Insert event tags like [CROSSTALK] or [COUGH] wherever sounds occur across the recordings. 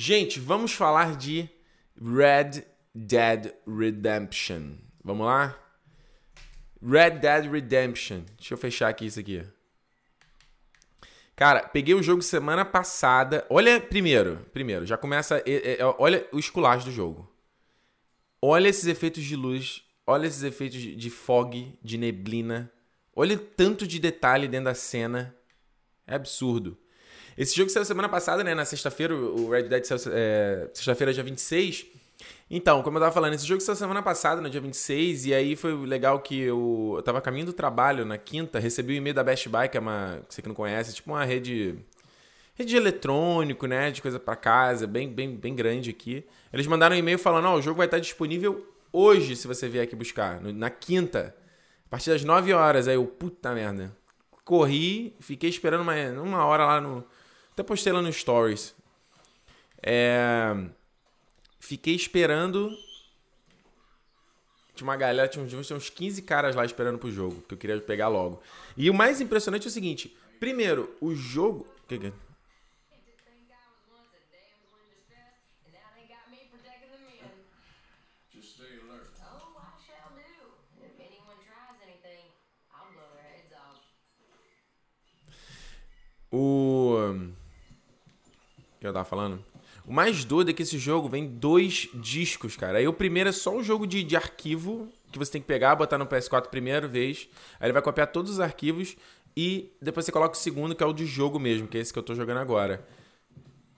Gente, vamos falar de Red Dead Redemption. Vamos lá? Red Dead Redemption. Deixa eu fechar aqui isso aqui. Cara, peguei o jogo semana passada. Olha, primeiro, primeiro, já começa. É, é, olha o esculacho do jogo. Olha esses efeitos de luz. Olha esses efeitos de, de fog, de neblina. Olha o tanto de detalhe dentro da cena. É absurdo. Esse jogo saiu semana passada, né? Na sexta-feira, o Red Dead saiu é, sexta-feira, dia 26. Então, como eu tava falando, esse jogo saiu semana passada, no dia 26, e aí foi legal que eu, eu tava caminho do trabalho na quinta, recebi o um e-mail da Best Buy, que é uma, você que não conhece, tipo uma rede rede de eletrônico, né, de coisa para casa, bem, bem, bem grande aqui. Eles mandaram um e-mail falando, ó, oh, o jogo vai estar disponível hoje, se você vier aqui buscar, na quinta, a partir das 9 horas. Aí eu, puta merda. Corri, fiquei esperando uma, uma hora lá no... Até postei lá no Stories. É... Fiquei esperando. Tinha uma galera, tinha uns, tinha uns 15 caras lá esperando pro jogo, que eu queria pegar logo. E o mais impressionante é o seguinte: primeiro, o jogo. Que que... É? O. Que eu tava falando? O mais doido é que esse jogo vem dois discos, cara. Aí o primeiro é só um jogo de, de arquivo que você tem que pegar, botar no PS4 primeira vez. Aí ele vai copiar todos os arquivos e depois você coloca o segundo, que é o de jogo mesmo, que é esse que eu tô jogando agora.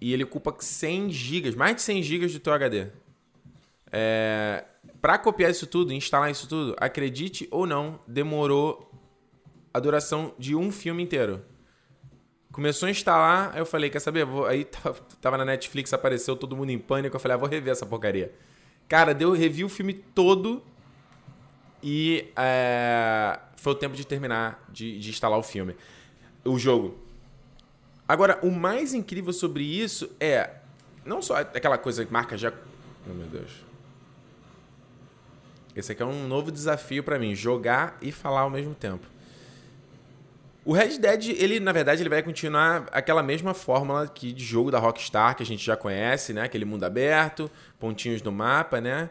E ele ocupa 100 GB, mais de 100 GB do teu HD. É... Pra copiar isso tudo, instalar isso tudo, acredite ou não, demorou a duração de um filme inteiro. Começou a instalar, aí eu falei, quer saber? Vou... Aí tava na Netflix, apareceu todo mundo em pânico. Eu falei, ah, vou rever essa porcaria. Cara, deu, revi o filme todo e é... foi o tempo de terminar de, de instalar o filme. O jogo. Agora, o mais incrível sobre isso é não só aquela coisa que marca já. Oh, meu Deus. Esse aqui é um novo desafio para mim, jogar e falar ao mesmo tempo. O Red Dead, ele na verdade, ele vai continuar aquela mesma fórmula que de jogo da Rockstar que a gente já conhece, né? Aquele mundo aberto, pontinhos no mapa, né?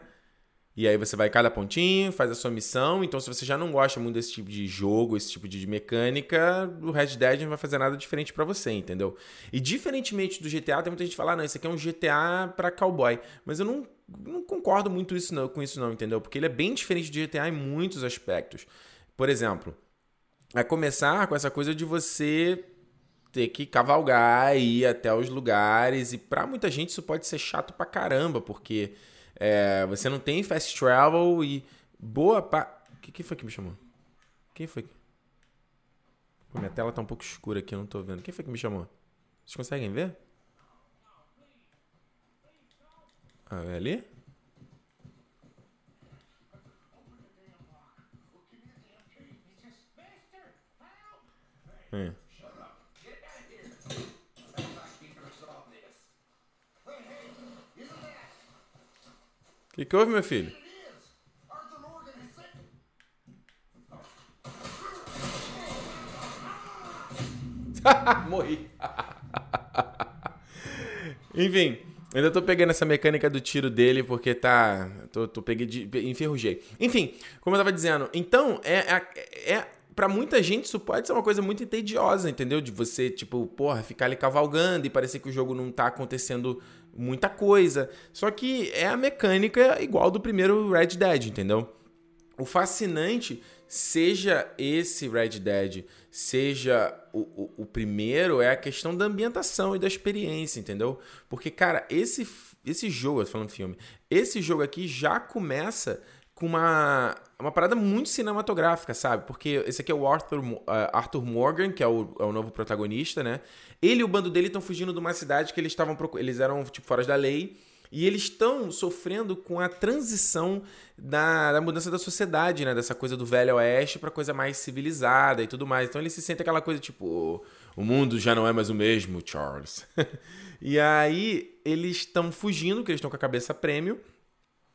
E aí você vai cada pontinho, faz a sua missão. Então, se você já não gosta muito desse tipo de jogo, esse tipo de mecânica, o Red Dead não vai fazer nada diferente para você, entendeu? E diferentemente do GTA, tem muita gente que fala, ah, não, esse aqui é um GTA para cowboy. Mas eu não, não concordo muito isso não, com isso não, entendeu? Porque ele é bem diferente do GTA em muitos aspectos. Por exemplo, a começar com essa coisa de você ter que cavalgar e ir até os lugares. E para muita gente isso pode ser chato pra caramba, porque é, você não tem fast travel e boa pa... que Quem foi que me chamou? Quem foi? Pô, minha tela tá um pouco escura aqui, eu não tô vendo. Quem foi que me chamou? Vocês conseguem ver? Ah, é ali? É. O que, que houve, meu filho? [LAUGHS] Morri. [LAUGHS] Enfim, ainda tô pegando essa mecânica do tiro dele porque tá. Tô, tô peguei de. enferrujei. Enfim, como eu tava dizendo, então é, é, é para muita gente isso pode ser uma coisa muito entediosa, entendeu? De você, tipo, porra, ficar ali cavalgando e parecer que o jogo não tá acontecendo muita coisa. Só que é a mecânica igual do primeiro Red Dead, entendeu? O fascinante, seja esse Red Dead, seja o, o, o primeiro, é a questão da ambientação e da experiência, entendeu? Porque, cara, esse, esse jogo, eu tô falando filme, esse jogo aqui já começa com uma, uma parada muito cinematográfica, sabe? Porque esse aqui é o Arthur, uh, Arthur Morgan, que é o, é o novo protagonista, né? Ele e o bando dele estão fugindo de uma cidade que eles estavam eles eram tipo fora da lei e eles estão sofrendo com a transição da, da, mudança da sociedade, né? Dessa coisa do velho oeste para coisa mais civilizada e tudo mais. Então eles se sentem aquela coisa tipo, o mundo já não é mais o mesmo, Charles. [LAUGHS] e aí eles estão fugindo, que eles estão com a cabeça prêmio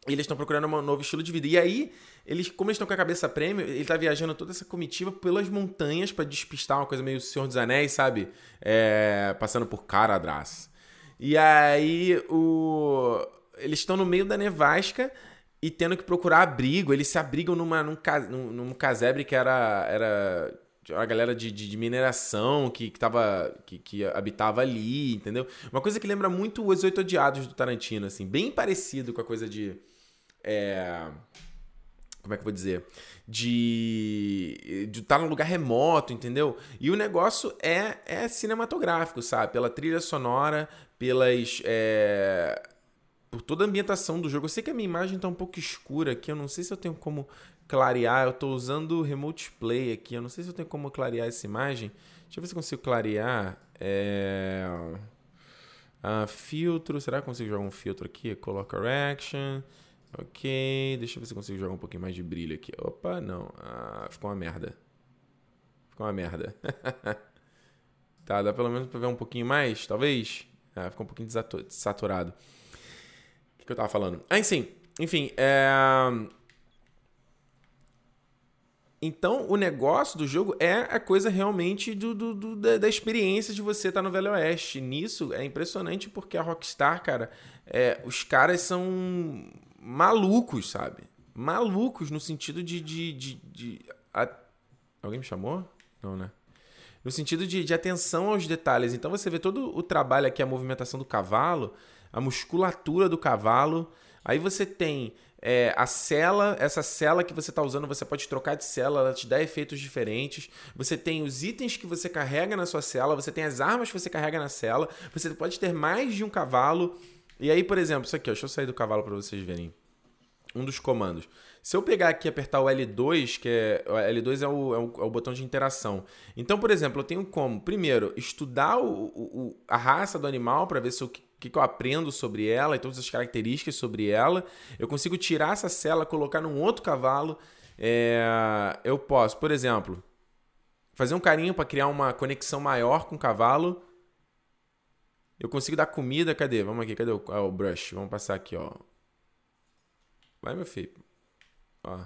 eles estão procurando um novo estilo de vida. E aí, eles, como eles estão com a cabeça prêmio, ele tá viajando toda essa comitiva pelas montanhas para despistar uma coisa meio Senhor dos Anéis, sabe? É, passando por Caradras. E aí o... eles estão no meio da nevasca e tendo que procurar abrigo. Eles se abrigam numa, num, num, num casebre que era, era a galera de, de, de, mineração que, que, tava, que, que habitava ali, entendeu? Uma coisa que lembra muito Os Oito Odiados do Tarantino, assim, bem parecido com a coisa de. É, como é que eu vou dizer? De estar tá num lugar remoto, entendeu? E o negócio é, é cinematográfico, sabe? Pela trilha sonora, pelas. É, por toda a ambientação do jogo. Eu sei que a minha imagem tá um pouco escura aqui, eu não sei se eu tenho como clarear. Eu tô usando o Remote Play aqui, eu não sei se eu tenho como clarear essa imagem. Deixa eu ver se eu consigo clarear. É... Ah, filtro, será que eu consigo jogar um filtro aqui? Color Correction. Ok, deixa eu ver se eu consigo jogar um pouquinho mais de brilho aqui. Opa, não. Ah, ficou uma merda. Ficou uma merda. [LAUGHS] tá, dá pelo menos pra ver um pouquinho mais, talvez? Ah, ficou um pouquinho desaturado. O que, que eu tava falando? Ah, sim. Enfim, é... Então, o negócio do jogo é a coisa realmente do, do, do da, da, experiência de você estar tá no Velho Oeste. Nisso é impressionante porque a Rockstar, cara, é, os caras são malucos, sabe? Malucos no sentido de. de, de, de a... Alguém me chamou? Não, né? No sentido de, de atenção aos detalhes. Então você vê todo o trabalho aqui, a movimentação do cavalo, a musculatura do cavalo. Aí você tem é, a cela, essa cela que você está usando, você pode trocar de cela, ela te dá efeitos diferentes. Você tem os itens que você carrega na sua cela, você tem as armas que você carrega na cela. Você pode ter mais de um cavalo. E aí, por exemplo, isso aqui, ó, deixa eu sair do cavalo para vocês verem. Um dos comandos. Se eu pegar aqui e apertar o L2, que é. O L2 é o, é o, é o botão de interação. Então, por exemplo, eu tenho como, primeiro, estudar o, o a raça do animal para ver se o que, que eu aprendo sobre ela e todas as características sobre ela. Eu consigo tirar essa cela, colocar num outro cavalo. É, eu posso, por exemplo, fazer um carinho para criar uma conexão maior com o cavalo. Eu consigo dar comida, cadê? Vamos aqui, cadê o, ah, o brush? Vamos passar aqui, ó. Vai, meu filho. Ó.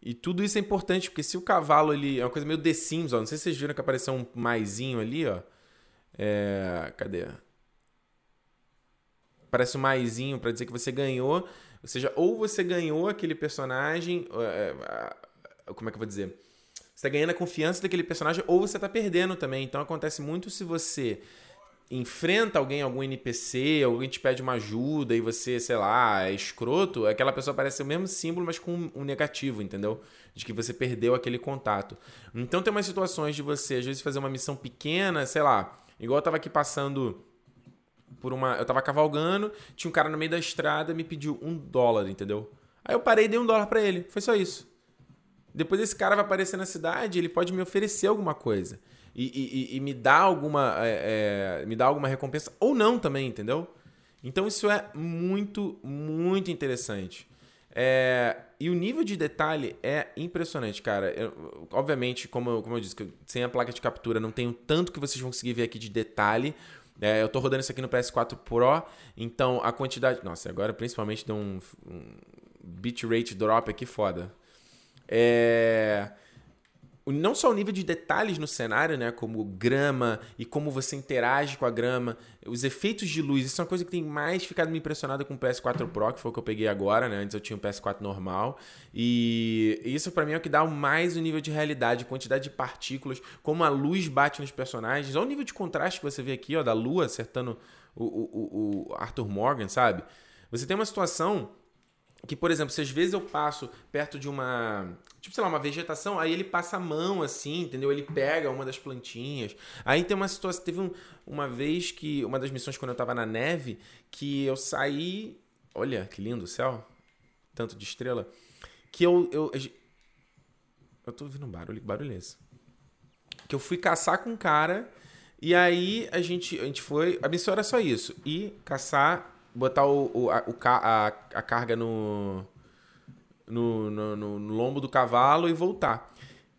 E tudo isso é importante, porque se o cavalo ele é uma coisa meio The Sims, ó. Não sei se vocês viram que apareceu um maisinho ali, ó. É, cadê? Parece um maisinho para dizer que você ganhou. Ou seja, ou você ganhou aquele personagem. É, como é que eu vou dizer? Você tá ganhando a confiança daquele personagem, ou você tá perdendo também. Então acontece muito se você enfrenta alguém, algum NPC, alguém te pede uma ajuda e você, sei lá, é escroto, aquela pessoa parece o mesmo símbolo, mas com um negativo, entendeu? De que você perdeu aquele contato. Então tem umas situações de você, às vezes, fazer uma missão pequena, sei lá, igual eu tava aqui passando por uma. Eu tava cavalgando, tinha um cara no meio da estrada me pediu um dólar, entendeu? Aí eu parei e dei um dólar para ele. Foi só isso. Depois esse cara vai aparecer na cidade, ele pode me oferecer alguma coisa e, e, e me dá alguma é, é, me dá alguma recompensa ou não também, entendeu? Então isso é muito, muito interessante. É, e o nível de detalhe é impressionante, cara. Eu, obviamente, como eu, como eu disse, sem a placa de captura não tenho tanto que vocês vão conseguir ver aqui de detalhe. É, eu tô rodando isso aqui no PS4 Pro, então a quantidade. Nossa, agora principalmente deu um, um bitrate drop aqui foda. É não só o nível de detalhes no cenário, né, como grama e como você interage com a grama, os efeitos de luz, isso é uma coisa que tem mais ficado me impressionado com o PS4 Pro, que foi o que eu peguei agora, né? Antes eu tinha o PS4 normal. E isso para mim é o que dá mais o nível de realidade, quantidade de partículas, como a luz bate nos personagens, olha o nível de contraste que você vê aqui, ó, da lua acertando o, o, o Arthur Morgan, sabe? Você tem uma situação que, por exemplo, se às vezes eu passo perto de uma, tipo, sei lá, uma vegetação, aí ele passa a mão assim, entendeu? Ele pega uma das plantinhas. Aí tem uma situação, teve um, uma vez que, uma das missões quando eu tava na neve, que eu saí, olha que lindo o céu, tanto de estrela, que eu, eu, eu tô ouvindo um barulho, barulho é esse? Que eu fui caçar com um cara, e aí a gente, a gente foi, a missão era só isso, ir caçar botar o, o, a, o, a, a carga no no, no, no, no lombo do cavalo e voltar.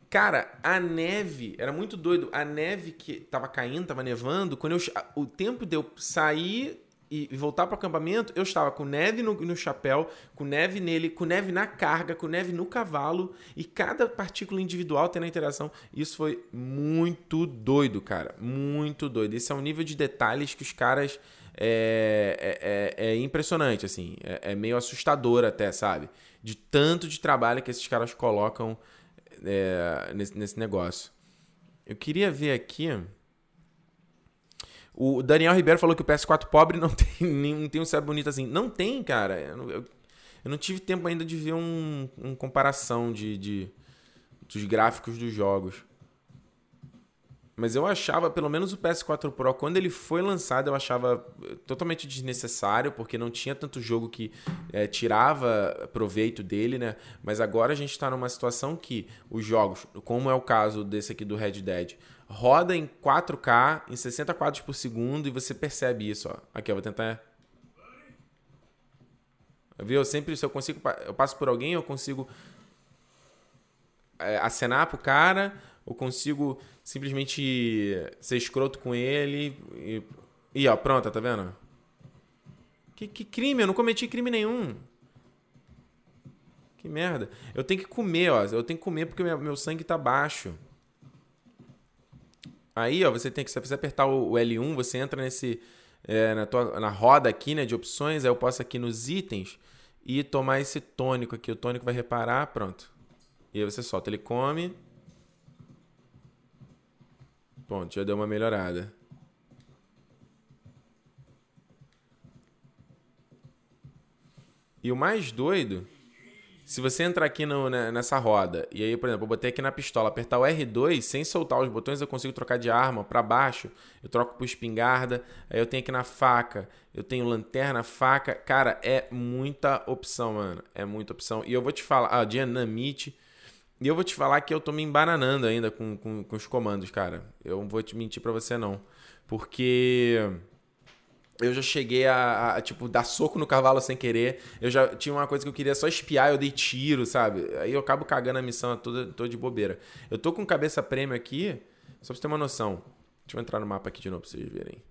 Cara, a neve, era muito doido. A neve que tava caindo, tava nevando, quando eu, o tempo de eu sair e, voltar para o acampamento, eu estava com neve no, no, chapéu, com neve nele, com neve na carga, com neve no cavalo e cada partícula individual tendo a interação. Isso foi muito doido, cara. Muito doido. Esse é um nível de detalhes que os caras. É, é, é, é impressionante, assim. É, é, meio assustador até, sabe? De tanto de trabalho que esses caras colocam é, nesse, nesse negócio. Eu queria ver aqui. O Daniel Ribeiro falou que o PS4 pobre não [LAUGHS] tem, tem um céu bonito assim. Não tem, cara. Eu não, eu, eu não tive tempo ainda de ver um, um comparação de, de, dos gráficos dos jogos. Mas eu achava, pelo menos o PS4 Pro, quando ele foi lançado, eu achava eh, totalmente desnecessário, porque não tinha tanto jogo que é, tirava proveito dele, né? Mas agora a gente está numa situação que os jogos, como é o caso desse aqui do Red Dead, roda em 4K, em 60 quadros por segundo, e você percebe isso, ó. Aqui, eu vou tentar. Viu? Eu sempre, se eu consigo, eu passo por alguém, eu consigo é, acenar pro cara, eu consigo simplesmente ser escroto com ele. E, e ó, pronto, tá vendo? Que, que crime? Eu não cometi crime nenhum. Que merda. Eu tenho que comer, ó. Eu tenho que comer porque meu, meu sangue tá baixo. Aí, ó, você tem que, se você apertar o, L1, você entra nesse é, na, tua, na roda aqui, né, de opções. Aí eu posso aqui nos itens e tomar esse tônico aqui. O tônico vai reparar, pronto. E aí você solta, ele come. Pronto, já deu uma melhorada. E o mais doido se você entrar aqui no, nessa roda, e aí, por exemplo, eu botei aqui na pistola, apertar o R2, sem soltar os botões, eu consigo trocar de arma para baixo, eu troco por espingarda, aí eu tenho aqui na faca, eu tenho lanterna, faca. Cara, é muita opção, mano. É muita opção. E eu vou te falar, ah, dinamite. E eu vou te falar que eu tô me embananando ainda com, com, com os comandos, cara. Eu não vou te mentir pra você, não. Porque eu já cheguei a, a, tipo, dar soco no cavalo sem querer. Eu já tinha uma coisa que eu queria só espiar, eu dei tiro, sabe? Aí eu acabo cagando a missão toda, toda de bobeira. Eu tô com cabeça prêmio aqui, só pra você ter uma noção. Deixa eu entrar no mapa aqui de novo pra vocês verem.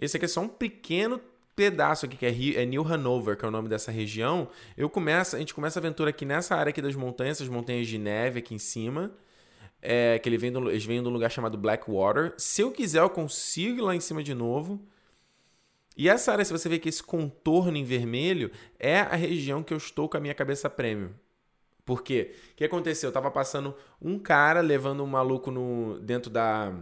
Esse aqui é só um pequeno pedaço aqui, que é, é New Hanover, que é o nome dessa região. Eu começo, a gente começa a aventura aqui nessa área aqui das montanhas, essas montanhas de neve aqui em cima. É, que ele vem do, eles vêm de um lugar chamado Blackwater. Se eu quiser, eu consigo ir lá em cima de novo. E essa área, se você vê que esse contorno em vermelho, é a região que eu estou com a minha cabeça prêmio. Por quê? O que aconteceu? Eu tava passando um cara levando um maluco no, dentro da.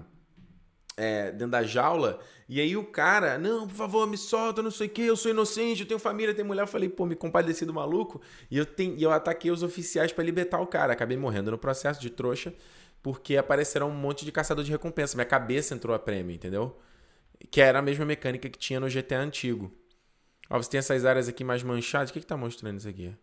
É, dentro da jaula, e aí o cara, não, por favor, me solta, não sei o que, eu sou inocente, eu tenho família, tenho mulher. Eu falei, pô, me compadeci do maluco, e eu, e eu ataquei os oficiais para libertar o cara. Acabei morrendo no processo de trouxa, porque apareceram um monte de caçador de recompensa. Minha cabeça entrou a prêmio, entendeu? que era a mesma mecânica que tinha no GTA antigo. Ó, você tem essas áreas aqui mais manchadas. O que, que tá mostrando isso aqui?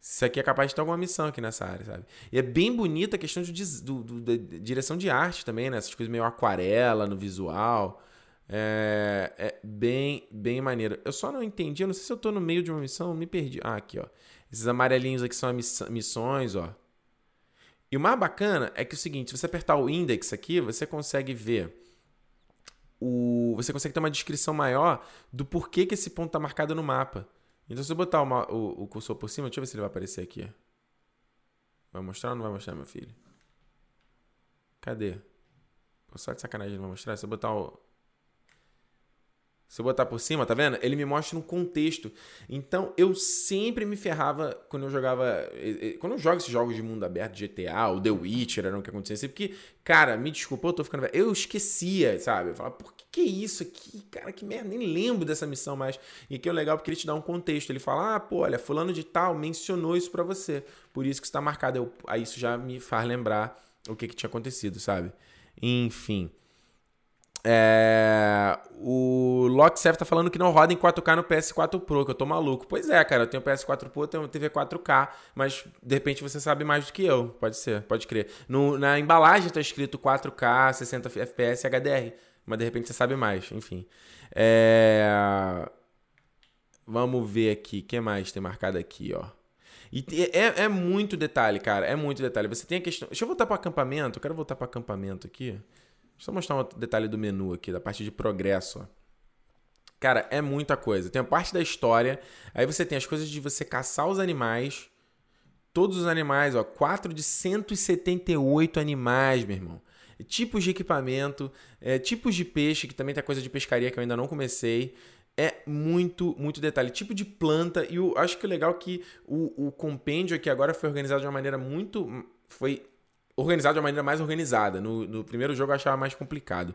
Isso aqui é capaz de ter alguma missão aqui nessa área, sabe? E é bem bonita a questão de, de direção de arte também, né? Essas coisas meio aquarela no visual. É, é, bem, bem maneiro. Eu só não entendi, eu não sei se eu tô no meio de uma missão, me perdi. Ah, aqui, ó. Esses amarelinhos aqui são as missões, ó. E o mais bacana é que é o seguinte, se você apertar o index aqui, você consegue ver o, você consegue ter uma descrição maior do porquê que esse ponto está marcado no mapa. Então, se eu botar uma, o, o cursor por cima, deixa eu ver se ele vai aparecer aqui. Vai mostrar ou não vai mostrar, meu filho? Cadê? Só de sacanagem ele vai mostrar. Se eu botar o, se eu botar por cima, tá vendo? Ele me mostra um contexto. Então, eu sempre me ferrava quando eu jogava. Quando eu jogo esses jogos de mundo aberto, GTA, o The Witcher, era o que acontecia. Porque, cara, me desculpa, eu tô ficando. Eu esquecia, sabe? Eu falava, por que, que é isso aqui? Cara, que merda, nem lembro dessa missão mais. E aqui é legal porque ele te dá um contexto. Ele fala, ah, pô, olha, fulano de tal mencionou isso para você. Por isso que está marcado. Eu, aí isso já me faz lembrar o que, que tinha acontecido, sabe? Enfim. É, o Locksev tá falando que não roda em 4K no PS4 Pro, que eu tô maluco. Pois é, cara, eu tenho PS4 Pro, eu tenho TV 4K, mas de repente você sabe mais do que eu. Pode ser, pode crer. No, na embalagem tá escrito 4K, 60 FPS HDR, mas de repente você sabe mais, enfim. É... Vamos ver aqui, o que mais tem marcado aqui, ó. E é, é muito detalhe, cara, é muito detalhe. Você tem a questão. Deixa eu voltar para acampamento, eu quero voltar para acampamento aqui. Deixa eu mostrar um detalhe do menu aqui, da parte de progresso. Cara, é muita coisa. Tem a parte da história, aí você tem as coisas de você caçar os animais. Todos os animais, ó, 4 de 178 animais, meu irmão. Tipos de equipamento, é, tipos de peixe, que também tem coisa de pescaria que eu ainda não comecei. É muito, muito detalhe. Tipo de planta. E eu acho que o legal é que o, o compêndio aqui agora foi organizado de uma maneira muito. Foi organizado de uma maneira mais organizada. No, no primeiro jogo eu achava mais complicado.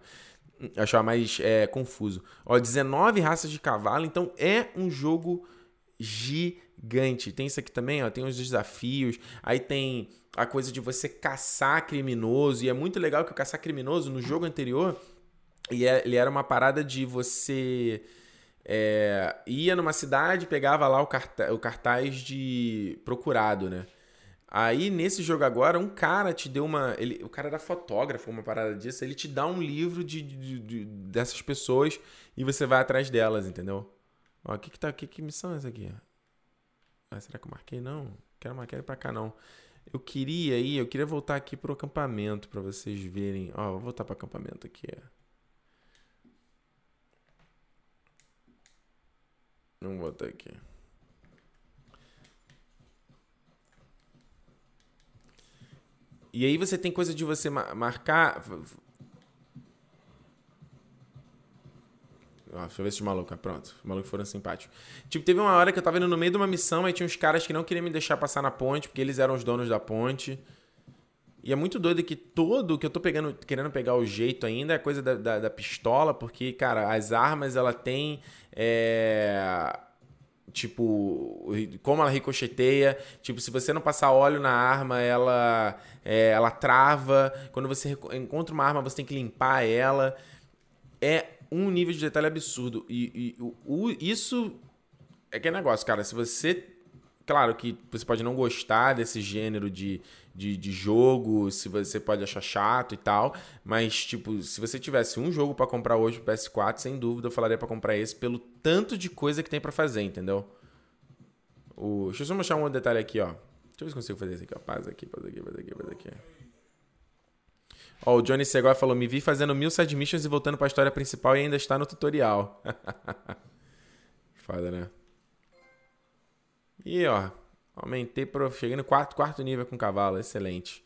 Eu achava mais é, confuso. Ó, 19 raças de cavalo, então é um jogo gigante. Tem isso aqui também, ó, tem os desafios, aí tem a coisa de você caçar criminoso, e é muito legal que o caçar criminoso no jogo anterior, é, ele era uma parada de você é, ia numa cidade, pegava lá o cartaz, o cartaz de procurado, né? Aí, nesse jogo agora, um cara te deu uma. Ele, o cara era fotógrafo, uma parada disso. Ele te dá um livro de, de, de dessas pessoas e você vai atrás delas, entendeu? Ó, que que, tá, que, que missão é essa aqui? Ah, será que eu marquei? Não. Quero marcar ele pra cá, não. Eu queria ir, eu queria voltar aqui pro acampamento para vocês verem. Ó, vou voltar pro acampamento aqui. Vamos voltar aqui. E aí você tem coisa de você marcar. Ó, deixa eu ver se os malucos. Pronto, os malucos foram simpáticos. Tipo, teve uma hora que eu tava indo no meio de uma missão, aí tinha uns caras que não queriam me deixar passar na ponte, porque eles eram os donos da ponte. E é muito doido que todo que eu tô pegando, querendo pegar o jeito ainda é coisa da, da, da pistola, porque, cara, as armas ela tem. É tipo, como ela ricocheteia, tipo, se você não passar óleo na arma, ela é, ela trava. Quando você encontra uma arma, você tem que limpar ela. É um nível de detalhe absurdo. E, e o, isso é que é negócio, cara. Se você. Claro que você pode não gostar desse gênero de, de, de jogo, se você pode achar chato e tal, mas, tipo, se você tivesse um jogo para comprar hoje pro PS4, sem dúvida eu falaria para comprar esse pelo tanto de coisa que tem para fazer, entendeu? O... Deixa eu só mostrar um outro detalhe aqui, ó. Deixa eu ver se consigo fazer isso aqui, ó. Paz aqui, paz aqui, paz aqui, paz aqui. Ó, o Johnny Segoy falou: Me vi fazendo mil side missions e voltando pra história principal e ainda está no tutorial. [LAUGHS] Foda, né? E ó, aumentei pro. Cheguei no quarto, quarto nível com cavalo, excelente.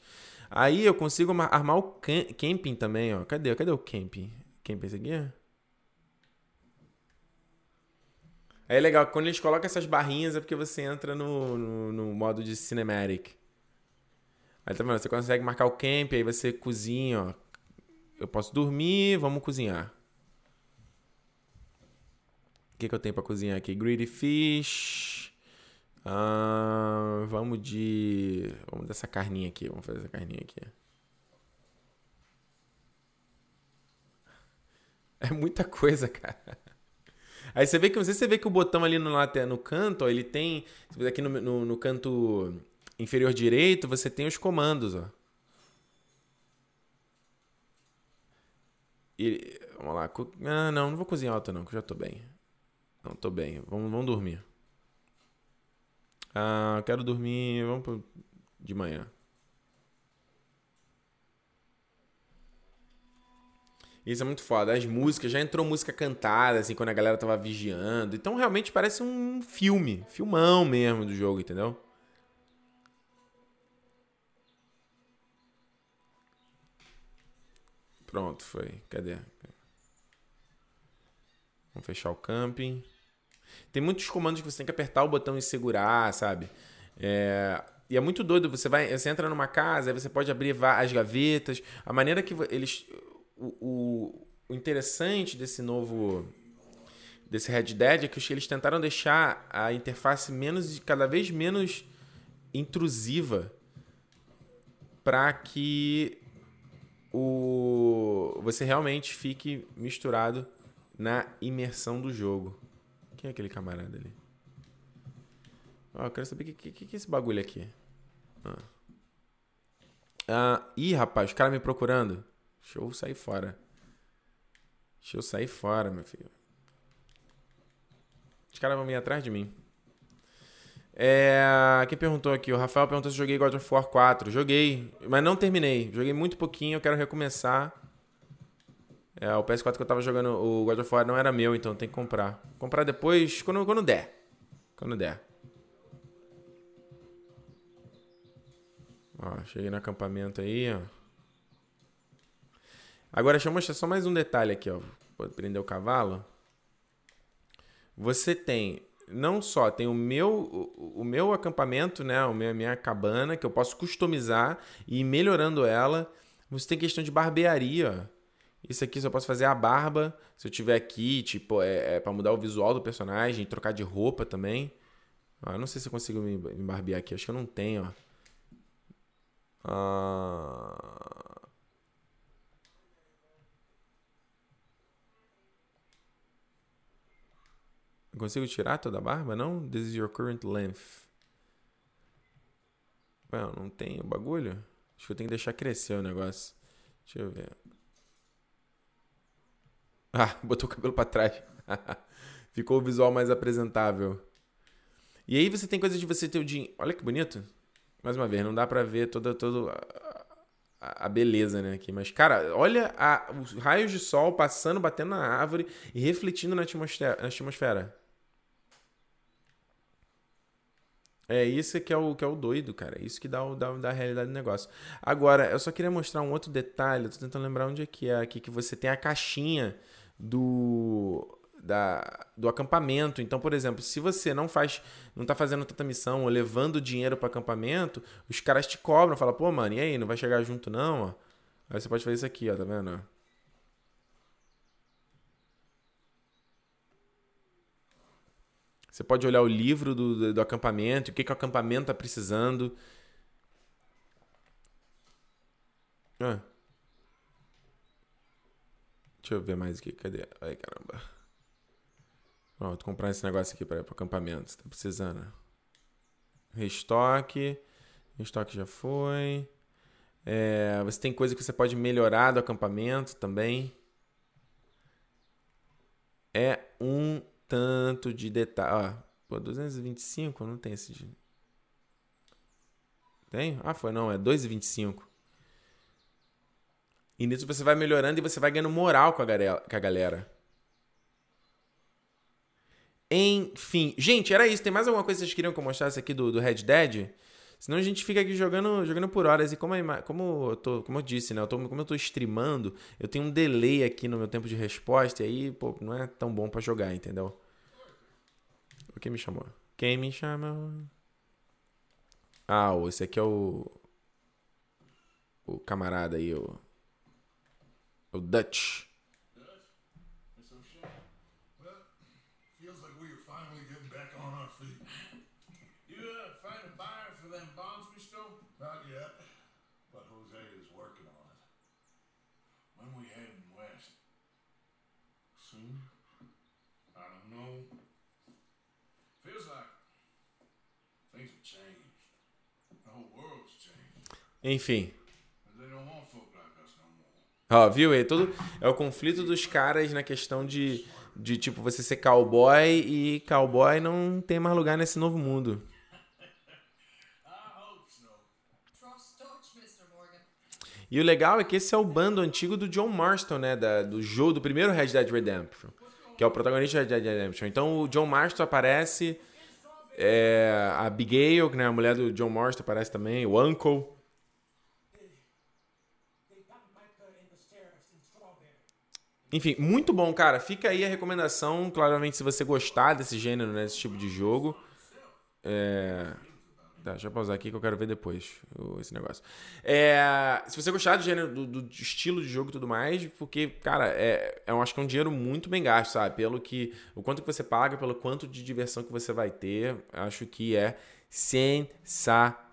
Aí eu consigo armar o camping também, ó. Cadê? Cadê o camping? Camping esse aqui? É legal, quando eles colocam essas barrinhas é porque você entra no, no, no modo de cinematic. Aí tá vendo? Você consegue marcar o camp, aí você cozinha, ó. Eu posso dormir, vamos cozinhar. O que, que eu tenho pra cozinhar aqui? Greedy fish. Vamos de. Vamos dessa carninha aqui. Vamos fazer essa carninha aqui. [LAUGHS] É muita coisa, cara. Aí você vê que você, vê que o botão ali no, no canto, ó, ele tem. Aqui no, no, no canto inferior direito, você tem os comandos, ó. E, vamos lá. Ah, não, não vou cozinhar alta não, que eu já tô bem. Não, tô bem. Vamos, vamos dormir. Ah, quero dormir. Vamos pro... de manhã. Isso é muito foda. As músicas, já entrou música cantada, assim, quando a galera tava vigiando. Então realmente parece um filme. Filmão mesmo do jogo, entendeu? Pronto, foi. Cadê? Vamos fechar o camping. Tem muitos comandos que você tem que apertar o botão e segurar, sabe? É... E é muito doido. Você vai, você entra numa casa, aí você pode abrir as gavetas. A maneira que eles, o, o, interessante desse novo desse Red Dead é que eles tentaram deixar a interface menos cada vez menos intrusiva para que o você realmente fique misturado na imersão do jogo. Quem é aquele camarada ali? Ó, oh, eu quero saber o que, que, que, é esse bagulho aqui. Ah. Ah, ih, rapaz, os caras me procurando. Deixa eu sair fora. Deixa eu sair fora, meu filho. Os caras vão vir atrás de mim. É, quem perguntou aqui? O Rafael perguntou se joguei God of War 4. Joguei, mas não terminei. Joguei muito pouquinho, eu quero recomeçar. É, o PS4 que eu tava jogando, o God of War não era meu, então tem que comprar. Comprar depois, quando, quando der. Quando der. Ó, cheguei no acampamento aí, ó. Agora, deixa eu mostrar só mais um detalhe aqui, ó. Vou prender o cavalo. Você tem não só tem o meu o, o meu acampamento, né, a minha cabana que eu posso customizar e ir melhorando ela. Você tem questão de barbearia. Isso aqui só posso fazer a barba se eu tiver aqui, tipo, é, é para mudar o visual do personagem, trocar de roupa também. Ah, não sei se eu consigo me, me barbear aqui, acho que eu não tenho, ó. Ah... Consigo tirar toda a barba? Não? This is your current length. Well, não tem o bagulho? Acho que eu tenho que deixar crescer o negócio. Deixa eu ver. [LAUGHS] Ah, botou o cabelo para trás. [LAUGHS] Ficou o visual mais apresentável. E aí você tem coisa de você ter o dinheiro. Olha que bonito. Mais uma vez, não dá pra ver toda, toda a, a beleza, né? Aqui. Mas, cara, olha a, os raios de sol passando, batendo na árvore e refletindo na atmosfera. Na atmosfera. É isso que é o que é o doido, cara. É isso que dá, o, dá, dá a realidade do negócio. Agora, eu só queria mostrar um outro detalhe. Eu tô tentando lembrar onde é que é aqui, que você tem a caixinha do da, do acampamento. Então, por exemplo, se você não faz, não tá fazendo tanta missão ou levando dinheiro para acampamento, os caras te cobram, fala, pô, mano, e aí, não vai chegar junto não? Ó. Aí você pode fazer isso aqui, ó, tá vendo? Você pode olhar o livro do, do, do acampamento, o que, que o acampamento está precisando. Ah. Deixa eu ver mais aqui. Cadê? Ai, caramba. Pronto, comprar esse negócio aqui para acampamento. Tá precisando. Restoque. Restoque já foi. É, você tem coisa que você pode melhorar do acampamento também. É um tanto de detalhe. Pô, 225, não tem esse. De... Tem? Ah, foi não, é 2,25. E nisso você vai melhorando e você vai ganhando moral com a galera. Enfim. Gente, era isso. Tem mais alguma coisa que vocês queriam que eu mostrasse aqui do, do Red Dead? Senão a gente fica aqui jogando, jogando por horas. E como, a, como, eu tô, como eu disse, né? Eu tô, como eu tô streamando, eu tenho um delay aqui no meu tempo de resposta. E aí, pô, não é tão bom para jogar, entendeu? O que me chamou? Quem me chama? Ah, esse aqui é o. O camarada aí, o. Of oh, Dutch. Feels like we are finally getting back on our feet. Uh, find a buyer for them bonds we stole? Not yet, but Jose is working on it. When we heading west? Soon? I don't know. Feels like things have changed. The whole world's changed. Enfim, Ó, viu? É, todo, é o conflito dos caras na questão de, de, tipo, você ser cowboy e cowboy não tem mais lugar nesse novo mundo. E o legal é que esse é o bando antigo do John Marston, né? Da, do jogo, do primeiro Red Dead Redemption. Que é o protagonista de Red Dead Redemption. Então o John Marston aparece. É, a Abigail, né? A mulher do John Marston aparece também. O Uncle. Enfim, muito bom, cara. Fica aí a recomendação. Claramente, se você gostar desse gênero, né, desse tipo de jogo. É... Tá, deixa eu pausar aqui que eu quero ver depois esse negócio. É... Se você gostar do gênero, do, do, estilo de jogo e tudo mais, porque, cara, é, eu acho que é um dinheiro muito bem gasto, sabe? Pelo que. O quanto que você paga, pelo quanto de diversão que você vai ter. Acho que é sensacional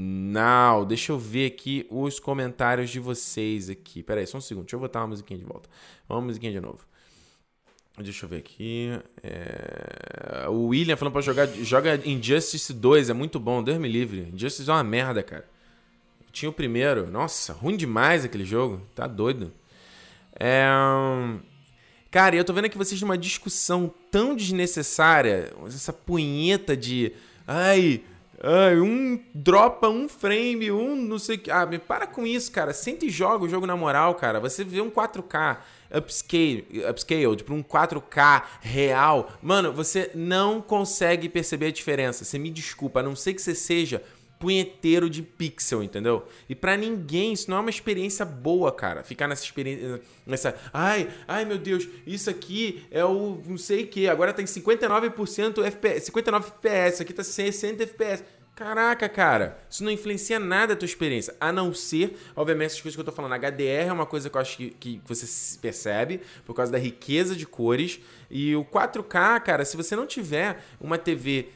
Now, deixa eu ver aqui os comentários de vocês aqui. Pera aí, só um segundo. Deixa eu botar uma musiquinha de volta. Uma musiquinha de novo. Deixa eu ver aqui. É... O William falando pra jogar. Joga Injustice 2, é muito bom. Deus me livre. Injustice é uma merda, cara. Eu tinha o primeiro. Nossa, ruim demais aquele jogo. Tá doido. É... Cara, eu tô vendo aqui vocês numa discussão tão desnecessária. Essa punheta de. Ai, Um dropa um frame, um não sei o que. Ah, para com isso, cara. Sente e joga o jogo na moral, cara. Você vê um 4K upscale, upscaled para um 4K real. Mano, você não consegue perceber a diferença. Você me desculpa, a não ser que você seja punheteiro de pixel, entendeu? E para ninguém isso não é uma experiência boa, cara. Ficar nessa experiência, nessa, ai, ai meu Deus, isso aqui é o não sei o que, agora tem 59% FPS, 59 FPS, aqui tá 60 FPS. Caraca, cara, isso não influencia nada a tua experiência, a não ser, obviamente, essas coisas que eu tô falando. HDR é uma coisa que eu acho que, que você percebe por causa da riqueza de cores. E o 4K, cara, se você não tiver uma TV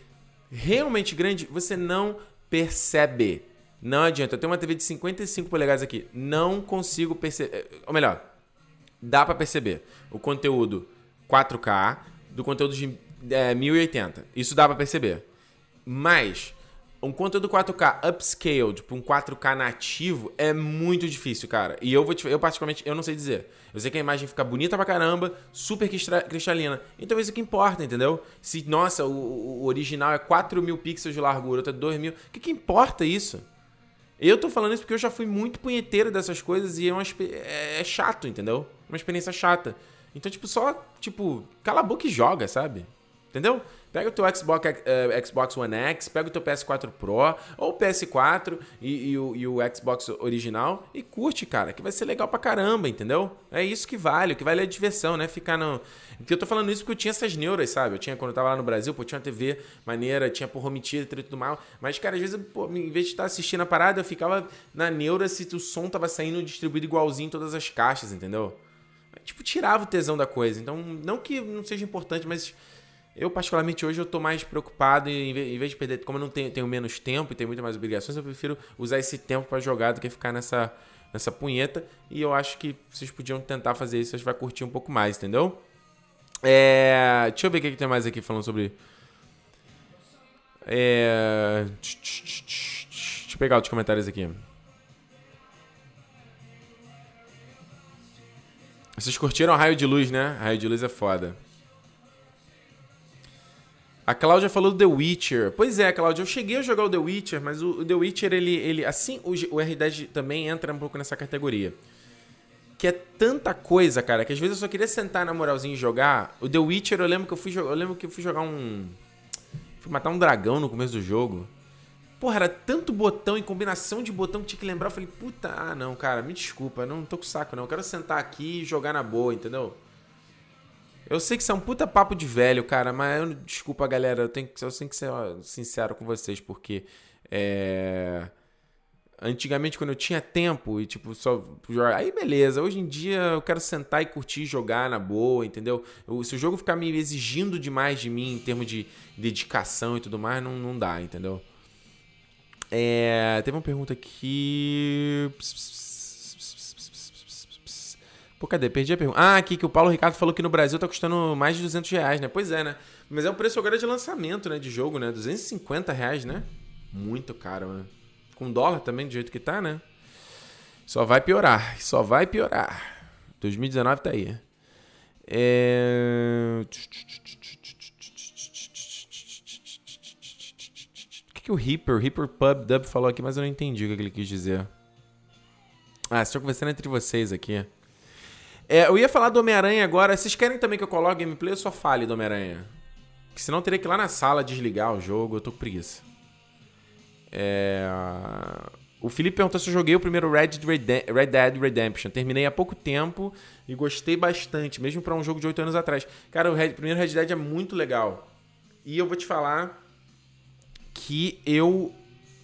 realmente grande, você não percebe. Não adianta. Eu tenho uma TV de 55 polegadas aqui. Não consigo perceber. Eh, ou melhor, dá para perceber o conteúdo 4K do conteúdo de é, 1080. Isso dá para perceber. Mas um conteúdo 4K upscaled para um 4K nativo é muito difícil, cara. E eu vou te, eu particularmente eu não sei dizer. Eu sei que a imagem fica bonita pra caramba, super cristalina. Então é isso que importa, entendeu? Se, nossa, o, o original é 4 mil pixels de largura, outro é 2 mil. O que, que importa isso? Eu tô falando isso porque eu já fui muito punheteiro dessas coisas e é, uma, é, é chato, entendeu? Uma experiência chata. Então, tipo, só, tipo, cala a boca e joga, sabe? Entendeu? Pega o teu Xbox, uh, Xbox One X, pega o teu PS4 Pro ou PS4 e, e, o, e, o, Xbox original e curte, cara, que vai ser legal pra caramba, entendeu? É isso que vale, o que vale é a diversão, né? Ficar no. Porque eu tô falando isso porque eu tinha essas neuras, sabe? Eu tinha, quando eu tava lá no Brasil, pô, tinha uma TV maneira, tinha por home theater e tudo mal. Mas, cara, às vezes, pô, em vez de estar assistindo a parada, eu ficava na neura se o som tava saindo distribuído igualzinho em todas as caixas, entendeu? Tipo, tirava o tesão da coisa. Então, não que não seja importante, mas eu, particularmente, hoje eu tô mais preocupado e em vez de perder, como eu não tenho, tenho menos tempo e tenho muito mais obrigações, eu prefiro usar esse tempo para jogar do que ficar nessa, nessa punheta. E eu acho que vocês podiam tentar fazer isso, vocês vão curtir um pouco mais, entendeu? É, deixa eu ver o que, que tem mais aqui falando sobre. É, deixa eu pegar outros comentários aqui. Vocês curtiram Raio de Luz, né? Raio de Luz é foda. A Cláudia falou do The Witcher. Pois é, Cláudia, eu cheguei a jogar o The Witcher, mas o, The Witcher, ele, ele assim, o, o R10 também entra um pouco nessa categoria. Que é tanta coisa, cara, que às vezes eu só queria sentar na moralzinha e jogar. O The Witcher, eu lembro que eu fui, eu lembro que eu fui jogar um... Fui matar um dragão no começo do jogo. Porra, era tanto botão e combinação de botão que tinha que lembrar. Eu falei, puta, ah não, cara, me desculpa, não tô com saco não. Eu quero sentar aqui e jogar na boa, entendeu? Eu sei que isso é um puta papo de velho, cara, mas eu, desculpa, galera, eu tenho, eu tenho que ser sincero com vocês, porque é... Antigamente, quando eu tinha tempo e, tipo, só jogar. Aí, beleza. Hoje em dia, eu quero sentar e curtir jogar na boa, entendeu? Eu, se o jogo ficar me exigindo demais de mim em termos de dedicação e tudo mais, não, não dá, entendeu? É, teve uma pergunta aqui. Pss, pss, Pô, cadê? Perdi a pergunta. Ah, aqui que o Paulo Ricardo falou que no Brasil tá custando mais de 200 reais, né? Pois é, né? Mas é o preço agora de lançamento, né? De jogo, né? 250 reais, né? Muito caro, né? Com dólar também, do jeito que tá, né? Só vai piorar. Só vai piorar. 2019 tá aí. É... O que, que o Reaper, Reaper Pub Dub falou aqui, mas eu não entendi o que ele quis dizer. Ah, estou conversando entre vocês aqui. É, eu ia falar do Homem-Aranha agora. Vocês querem também que eu coloque gameplay ou só fale do Homem-Aranha? Porque senão eu teria que ir lá na sala desligar o jogo. Eu tô com preguiça. É... O Felipe perguntou se eu joguei o primeiro Red Dead Redemption. Terminei há pouco tempo e gostei bastante, mesmo para um jogo de 8 anos atrás. Cara, o Red, primeiro Red Dead é muito legal. E eu vou te falar que eu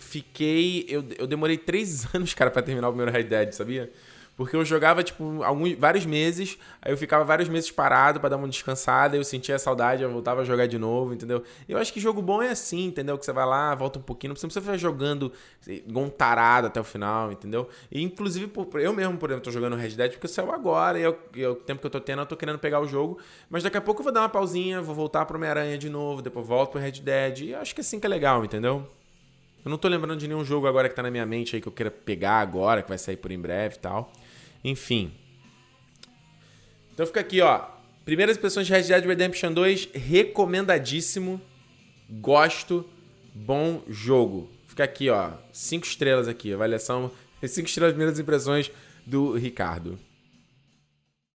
fiquei. Eu, eu demorei 3 [LAUGHS] anos, cara, para terminar o primeiro Red Dead, sabia? Porque eu jogava, tipo, alguns, vários meses, aí eu ficava vários meses parado para dar uma descansada, eu sentia saudade, eu voltava a jogar de novo, entendeu? Eu acho que jogo bom é assim, entendeu? Que você vai lá, volta um pouquinho, não precisa ficar jogando igual um tarado até o final, entendeu? E, inclusive, eu mesmo, por exemplo, tô jogando Red Dead porque saiu agora, e é o tempo que eu tô tendo, eu tô querendo pegar o jogo, mas daqui a pouco eu vou dar uma pausinha, vou voltar pro Homem-Aranha de novo, depois volto pro Red Dead, e acho que é assim que é legal, entendeu? Eu não tô lembrando de nenhum jogo agora que tá na minha mente aí que eu queira pegar agora, que vai sair por em breve e tal. Enfim. Então fica aqui, ó. Primeiras impressões de Red Dead Redemption 2, recomendadíssimo. Gosto bom jogo. Fica aqui, ó. Cinco estrelas aqui. Avaliação. [LAUGHS] Cinco estrelas, primeiras impressões do Ricardo.